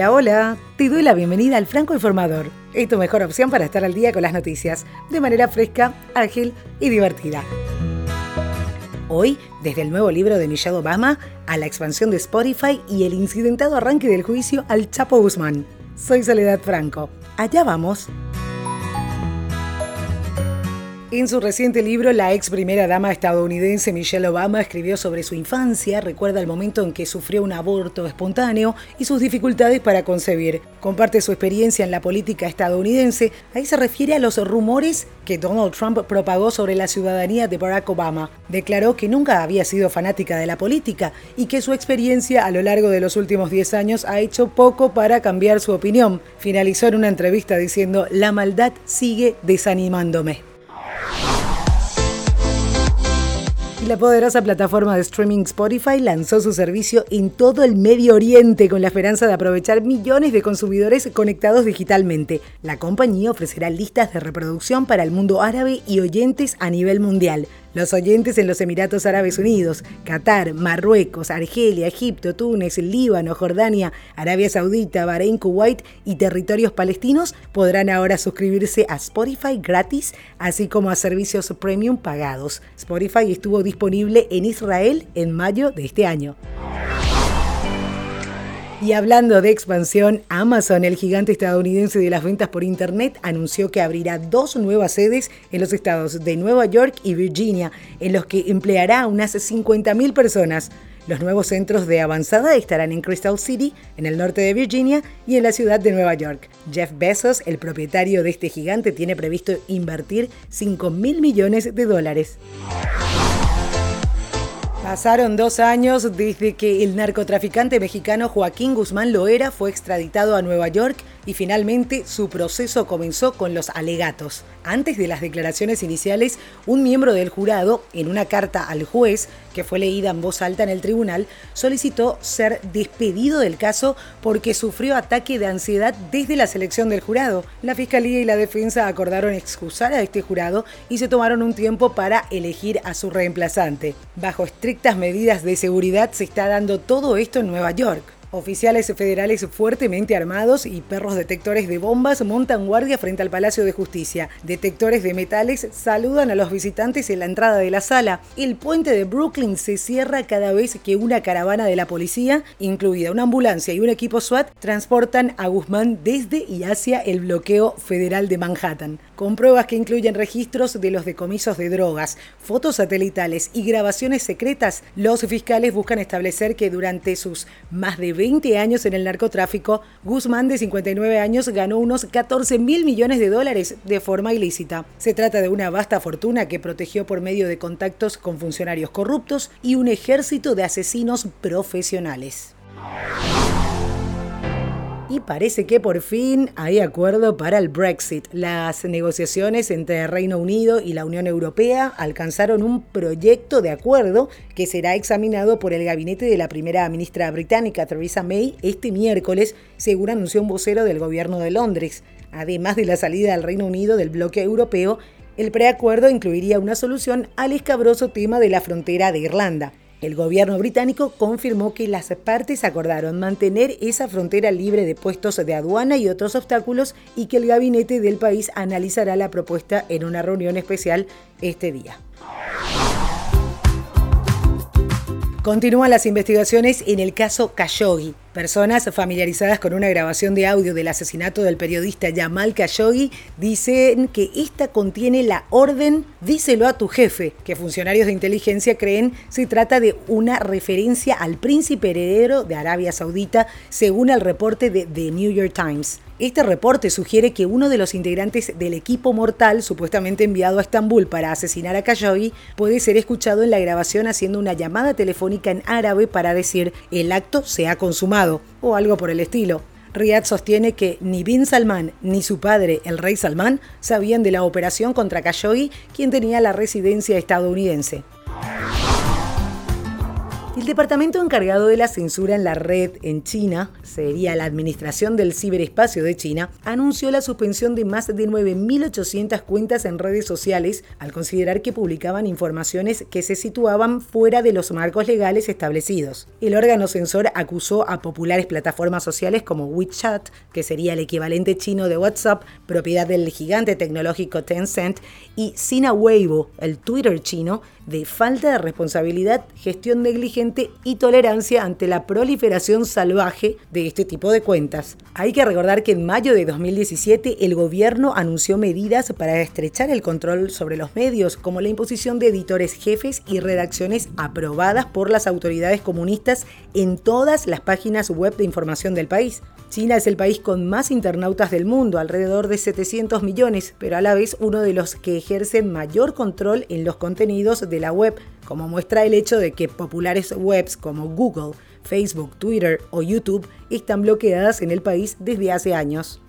Hola, hola. Te doy la bienvenida al Franco Informador. Es tu mejor opción para estar al día con las noticias, de manera fresca, ágil y divertida. Hoy, desde el nuevo libro de Michelle Obama a la expansión de Spotify y el incidentado arranque del juicio al Chapo Guzmán. Soy Soledad Franco. Allá vamos. En su reciente libro, la ex primera dama estadounidense Michelle Obama escribió sobre su infancia, recuerda el momento en que sufrió un aborto espontáneo y sus dificultades para concebir. Comparte su experiencia en la política estadounidense, ahí se refiere a los rumores que Donald Trump propagó sobre la ciudadanía de Barack Obama. Declaró que nunca había sido fanática de la política y que su experiencia a lo largo de los últimos 10 años ha hecho poco para cambiar su opinión. Finalizó en una entrevista diciendo, la maldad sigue desanimándome. La poderosa plataforma de streaming Spotify lanzó su servicio en todo el Medio Oriente con la esperanza de aprovechar millones de consumidores conectados digitalmente. La compañía ofrecerá listas de reproducción para el mundo árabe y oyentes a nivel mundial. Los oyentes en los Emiratos Árabes Unidos, Qatar, Marruecos, Argelia, Egipto, Túnez, Líbano, Jordania, Arabia Saudita, Bahrein, Kuwait y territorios palestinos podrán ahora suscribirse a Spotify gratis, así como a servicios premium pagados. Spotify estuvo disponible en Israel en mayo de este año. Y hablando de expansión, Amazon, el gigante estadounidense de las ventas por Internet, anunció que abrirá dos nuevas sedes en los estados de Nueva York y Virginia, en los que empleará unas 50.000 personas. Los nuevos centros de avanzada estarán en Crystal City, en el norte de Virginia, y en la ciudad de Nueva York. Jeff Bezos, el propietario de este gigante, tiene previsto invertir 5 mil millones de dólares. Pasaron dos años desde que el narcotraficante mexicano Joaquín Guzmán Loera fue extraditado a Nueva York y finalmente su proceso comenzó con los alegatos. Antes de las declaraciones iniciales, un miembro del jurado, en una carta al juez, que fue leída en voz alta en el tribunal, solicitó ser despedido del caso porque sufrió ataque de ansiedad desde la selección del jurado. La fiscalía y la defensa acordaron excusar a este jurado y se tomaron un tiempo para elegir a su reemplazante. Bajo estrictas medidas de seguridad se está dando todo esto en Nueva York. Oficiales federales fuertemente armados y perros detectores de bombas montan guardia frente al Palacio de Justicia. Detectores de metales saludan a los visitantes en la entrada de la sala. El puente de Brooklyn se cierra cada vez que una caravana de la policía, incluida una ambulancia y un equipo SWAT, transportan a Guzmán desde y hacia el bloqueo federal de Manhattan. Con pruebas que incluyen registros de los decomisos de drogas, fotos satelitales y grabaciones secretas, los fiscales buscan establecer que durante sus más de 20 años en el narcotráfico, Guzmán, de 59 años, ganó unos 14 mil millones de dólares de forma ilícita. Se trata de una vasta fortuna que protegió por medio de contactos con funcionarios corruptos y un ejército de asesinos profesionales. Y parece que por fin hay acuerdo para el Brexit. Las negociaciones entre Reino Unido y la Unión Europea alcanzaron un proyecto de acuerdo que será examinado por el gabinete de la primera ministra británica Theresa May este miércoles, según anunció un vocero del gobierno de Londres. Además de la salida del Reino Unido del bloque europeo, el preacuerdo incluiría una solución al escabroso tema de la frontera de Irlanda. El gobierno británico confirmó que las partes acordaron mantener esa frontera libre de puestos de aduana y otros obstáculos y que el gabinete del país analizará la propuesta en una reunión especial este día. Continúan las investigaciones en el caso Khashoggi. Personas familiarizadas con una grabación de audio del asesinato del periodista Jamal Khashoggi dicen que esta contiene la orden díselo a tu jefe, que funcionarios de inteligencia creen se trata de una referencia al príncipe heredero de Arabia Saudita, según el reporte de The New York Times. Este reporte sugiere que uno de los integrantes del equipo mortal, supuestamente enviado a Estambul para asesinar a Khashoggi, puede ser escuchado en la grabación haciendo una llamada telefónica en árabe para decir el acto se ha consumado o algo por el estilo. Riyadh sostiene que ni Bin Salman ni su padre, el rey Salman, sabían de la operación contra Khashoggi, quien tenía la residencia estadounidense. El departamento encargado de la censura en la red en China, sería la Administración del Ciberespacio de China, anunció la suspensión de más de 9.800 cuentas en redes sociales al considerar que publicaban informaciones que se situaban fuera de los marcos legales establecidos. El órgano censor acusó a populares plataformas sociales como WeChat, que sería el equivalente chino de WhatsApp, propiedad del gigante tecnológico Tencent, y Sina Weibo, el Twitter chino, de falta de responsabilidad, gestión negligente y tolerancia ante la proliferación salvaje de este tipo de cuentas. Hay que recordar que en mayo de 2017 el gobierno anunció medidas para estrechar el control sobre los medios, como la imposición de editores jefes y redacciones aprobadas por las autoridades comunistas en todas las páginas web de información del país. China es el país con más internautas del mundo, alrededor de 700 millones, pero a la vez uno de los que ejercen mayor control en los contenidos de la web, como muestra el hecho de que populares webs como Google, Facebook, Twitter o YouTube están bloqueadas en el país desde hace años.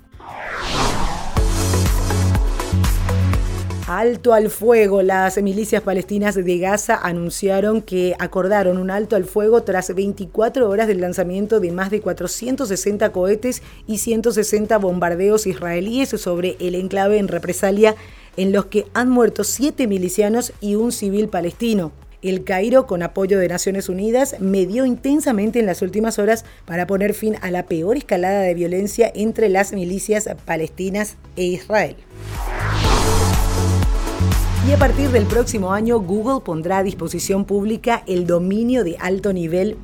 Alto al fuego. Las milicias palestinas de Gaza anunciaron que acordaron un alto al fuego tras 24 horas del lanzamiento de más de 460 cohetes y 160 bombardeos israelíes sobre el enclave en represalia en los que han muerto siete milicianos y un civil palestino. El Cairo, con apoyo de Naciones Unidas, medió intensamente en las últimas horas para poner fin a la peor escalada de violencia entre las milicias palestinas e Israel. Y a partir del próximo año, Google pondrá a disposición pública el dominio de alto nivel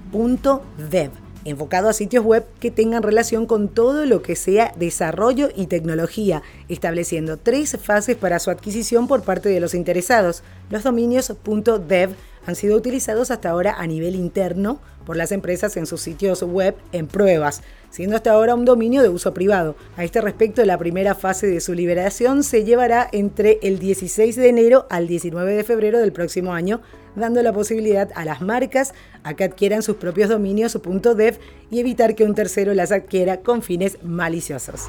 enfocado a sitios web que tengan relación con todo lo que sea desarrollo y tecnología, estableciendo tres fases para su adquisición por parte de los interesados. Los dominios .dev han sido utilizados hasta ahora a nivel interno por las empresas en sus sitios web en pruebas, siendo hasta ahora un dominio de uso privado. A este respecto, la primera fase de su liberación se llevará entre el 16 de enero al 19 de febrero del próximo año, dando la posibilidad a las marcas a que adquieran sus propios dominios .dev y evitar que un tercero las adquiera con fines maliciosos.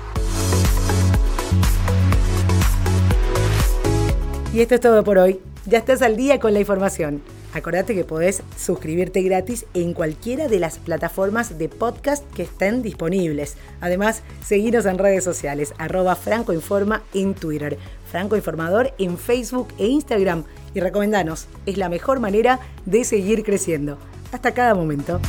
Y esto es todo por hoy. Ya estás al día con la información. Acordate que podés suscribirte gratis en cualquiera de las plataformas de podcast que estén disponibles. Además, seguinos en redes sociales, arroba francoinforma en Twitter, Franco Informador en Facebook e Instagram y recomendanos, es la mejor manera de seguir creciendo. Hasta cada momento.